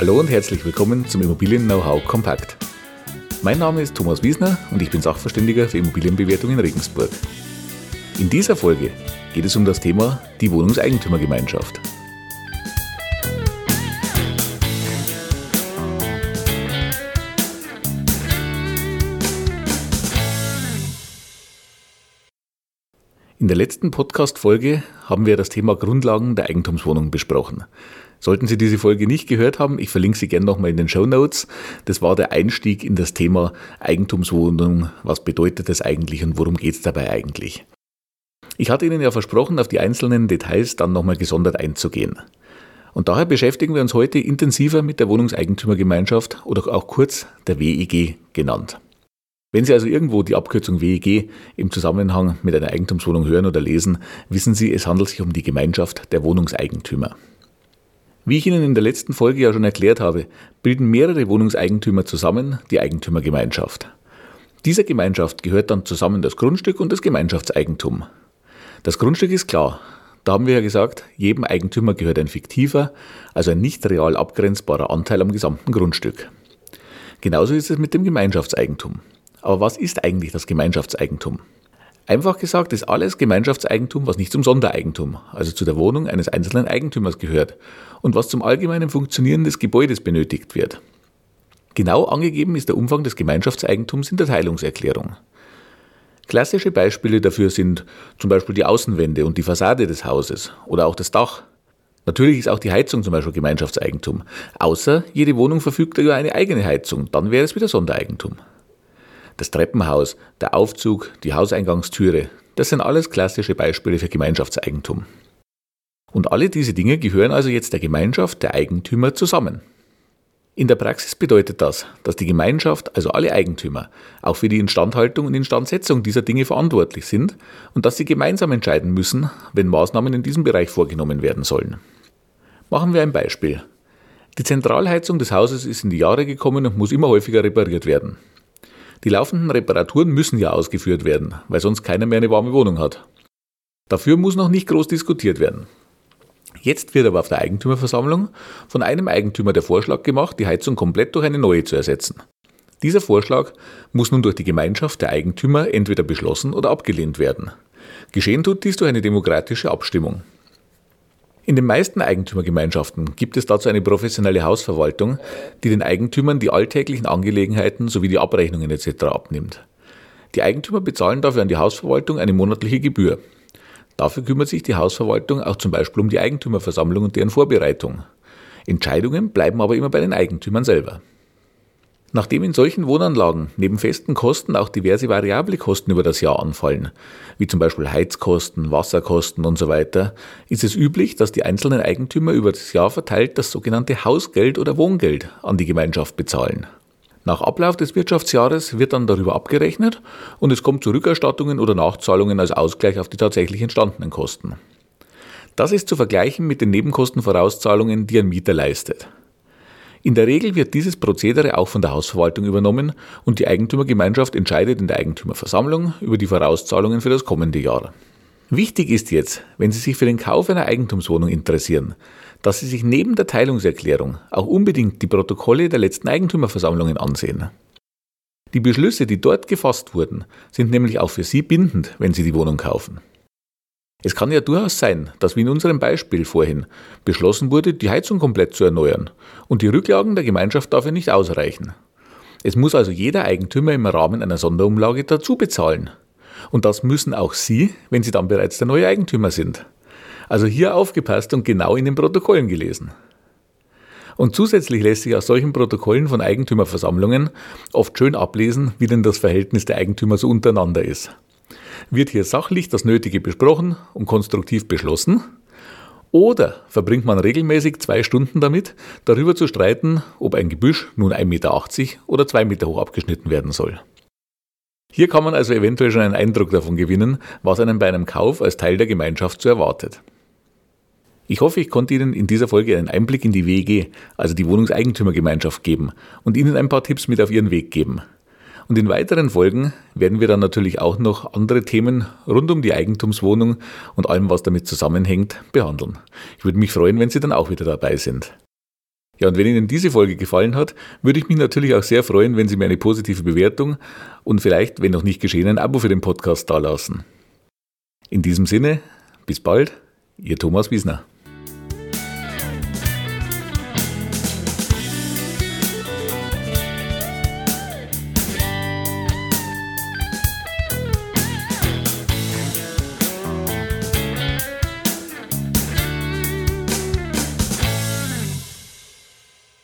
Hallo und herzlich willkommen zum Immobilien Know-how Kompakt. Mein Name ist Thomas Wiesner und ich bin Sachverständiger für Immobilienbewertung in Regensburg. In dieser Folge geht es um das Thema die Wohnungseigentümergemeinschaft. In der letzten Podcast-Folge haben wir das Thema Grundlagen der Eigentumswohnung besprochen. Sollten Sie diese Folge nicht gehört haben, ich verlinke sie gerne nochmal in den Show Notes. Das war der Einstieg in das Thema Eigentumswohnung. Was bedeutet das eigentlich und worum geht es dabei eigentlich? Ich hatte Ihnen ja versprochen, auf die einzelnen Details dann nochmal gesondert einzugehen. Und daher beschäftigen wir uns heute intensiver mit der Wohnungseigentümergemeinschaft oder auch kurz der WEG genannt. Wenn Sie also irgendwo die Abkürzung WEG im Zusammenhang mit einer Eigentumswohnung hören oder lesen, wissen Sie, es handelt sich um die Gemeinschaft der Wohnungseigentümer. Wie ich Ihnen in der letzten Folge ja schon erklärt habe, bilden mehrere Wohnungseigentümer zusammen die Eigentümergemeinschaft. Dieser Gemeinschaft gehört dann zusammen das Grundstück und das Gemeinschaftseigentum. Das Grundstück ist klar. Da haben wir ja gesagt, jedem Eigentümer gehört ein fiktiver, also ein nicht real abgrenzbarer Anteil am gesamten Grundstück. Genauso ist es mit dem Gemeinschaftseigentum. Aber was ist eigentlich das Gemeinschaftseigentum? Einfach gesagt ist alles Gemeinschaftseigentum, was nicht zum Sondereigentum, also zu der Wohnung eines einzelnen Eigentümers gehört und was zum allgemeinen Funktionieren des Gebäudes benötigt wird. Genau angegeben ist der Umfang des Gemeinschaftseigentums in der Teilungserklärung. Klassische Beispiele dafür sind zum Beispiel die Außenwände und die Fassade des Hauses oder auch das Dach. Natürlich ist auch die Heizung zum Beispiel Gemeinschaftseigentum, außer jede Wohnung verfügt über eine eigene Heizung, dann wäre es wieder Sondereigentum das Treppenhaus, der Aufzug, die Hauseingangstüre, das sind alles klassische Beispiele für Gemeinschaftseigentum. Und alle diese Dinge gehören also jetzt der Gemeinschaft der Eigentümer zusammen. In der Praxis bedeutet das, dass die Gemeinschaft, also alle Eigentümer, auch für die Instandhaltung und Instandsetzung dieser Dinge verantwortlich sind und dass sie gemeinsam entscheiden müssen, wenn Maßnahmen in diesem Bereich vorgenommen werden sollen. Machen wir ein Beispiel. Die Zentralheizung des Hauses ist in die Jahre gekommen und muss immer häufiger repariert werden. Die laufenden Reparaturen müssen ja ausgeführt werden, weil sonst keiner mehr eine warme Wohnung hat. Dafür muss noch nicht groß diskutiert werden. Jetzt wird aber auf der Eigentümerversammlung von einem Eigentümer der Vorschlag gemacht, die Heizung komplett durch eine neue zu ersetzen. Dieser Vorschlag muss nun durch die Gemeinschaft der Eigentümer entweder beschlossen oder abgelehnt werden. Geschehen tut dies durch eine demokratische Abstimmung. In den meisten Eigentümergemeinschaften gibt es dazu eine professionelle Hausverwaltung, die den Eigentümern die alltäglichen Angelegenheiten sowie die Abrechnungen etc. abnimmt. Die Eigentümer bezahlen dafür an die Hausverwaltung eine monatliche Gebühr. Dafür kümmert sich die Hausverwaltung auch zum Beispiel um die Eigentümerversammlung und deren Vorbereitung. Entscheidungen bleiben aber immer bei den Eigentümern selber. Nachdem in solchen Wohnanlagen neben festen Kosten auch diverse variable Kosten über das Jahr anfallen, wie zum Beispiel Heizkosten, Wasserkosten und so weiter, ist es üblich, dass die einzelnen Eigentümer über das Jahr verteilt das sogenannte Hausgeld oder Wohngeld an die Gemeinschaft bezahlen. Nach Ablauf des Wirtschaftsjahres wird dann darüber abgerechnet und es kommt zu Rückerstattungen oder Nachzahlungen als Ausgleich auf die tatsächlich entstandenen Kosten. Das ist zu vergleichen mit den Nebenkostenvorauszahlungen, die ein Mieter leistet. In der Regel wird dieses Prozedere auch von der Hausverwaltung übernommen und die Eigentümergemeinschaft entscheidet in der Eigentümerversammlung über die Vorauszahlungen für das kommende Jahr. Wichtig ist jetzt, wenn Sie sich für den Kauf einer Eigentumswohnung interessieren, dass Sie sich neben der Teilungserklärung auch unbedingt die Protokolle der letzten Eigentümerversammlungen ansehen. Die Beschlüsse, die dort gefasst wurden, sind nämlich auch für Sie bindend, wenn Sie die Wohnung kaufen. Es kann ja durchaus sein, dass wie in unserem Beispiel vorhin beschlossen wurde, die Heizung komplett zu erneuern und die Rücklagen der Gemeinschaft dafür nicht ausreichen. Es muss also jeder Eigentümer im Rahmen einer Sonderumlage dazu bezahlen. Und das müssen auch Sie, wenn Sie dann bereits der neue Eigentümer sind. Also hier aufgepasst und genau in den Protokollen gelesen. Und zusätzlich lässt sich aus solchen Protokollen von Eigentümerversammlungen oft schön ablesen, wie denn das Verhältnis der Eigentümer so untereinander ist. Wird hier sachlich das Nötige besprochen und konstruktiv beschlossen? Oder verbringt man regelmäßig zwei Stunden damit, darüber zu streiten, ob ein Gebüsch nun 1,80 Meter oder 2 Meter hoch abgeschnitten werden soll? Hier kann man also eventuell schon einen Eindruck davon gewinnen, was einem bei einem Kauf als Teil der Gemeinschaft so erwartet. Ich hoffe, ich konnte Ihnen in dieser Folge einen Einblick in die WEG, also die Wohnungseigentümergemeinschaft, geben und Ihnen ein paar Tipps mit auf Ihren Weg geben. Und in weiteren Folgen werden wir dann natürlich auch noch andere Themen rund um die Eigentumswohnung und allem, was damit zusammenhängt, behandeln. Ich würde mich freuen, wenn Sie dann auch wieder dabei sind. Ja, und wenn Ihnen diese Folge gefallen hat, würde ich mich natürlich auch sehr freuen, wenn Sie mir eine positive Bewertung und vielleicht, wenn noch nicht geschehen, ein Abo für den Podcast dalassen. In diesem Sinne, bis bald, Ihr Thomas Wiesner.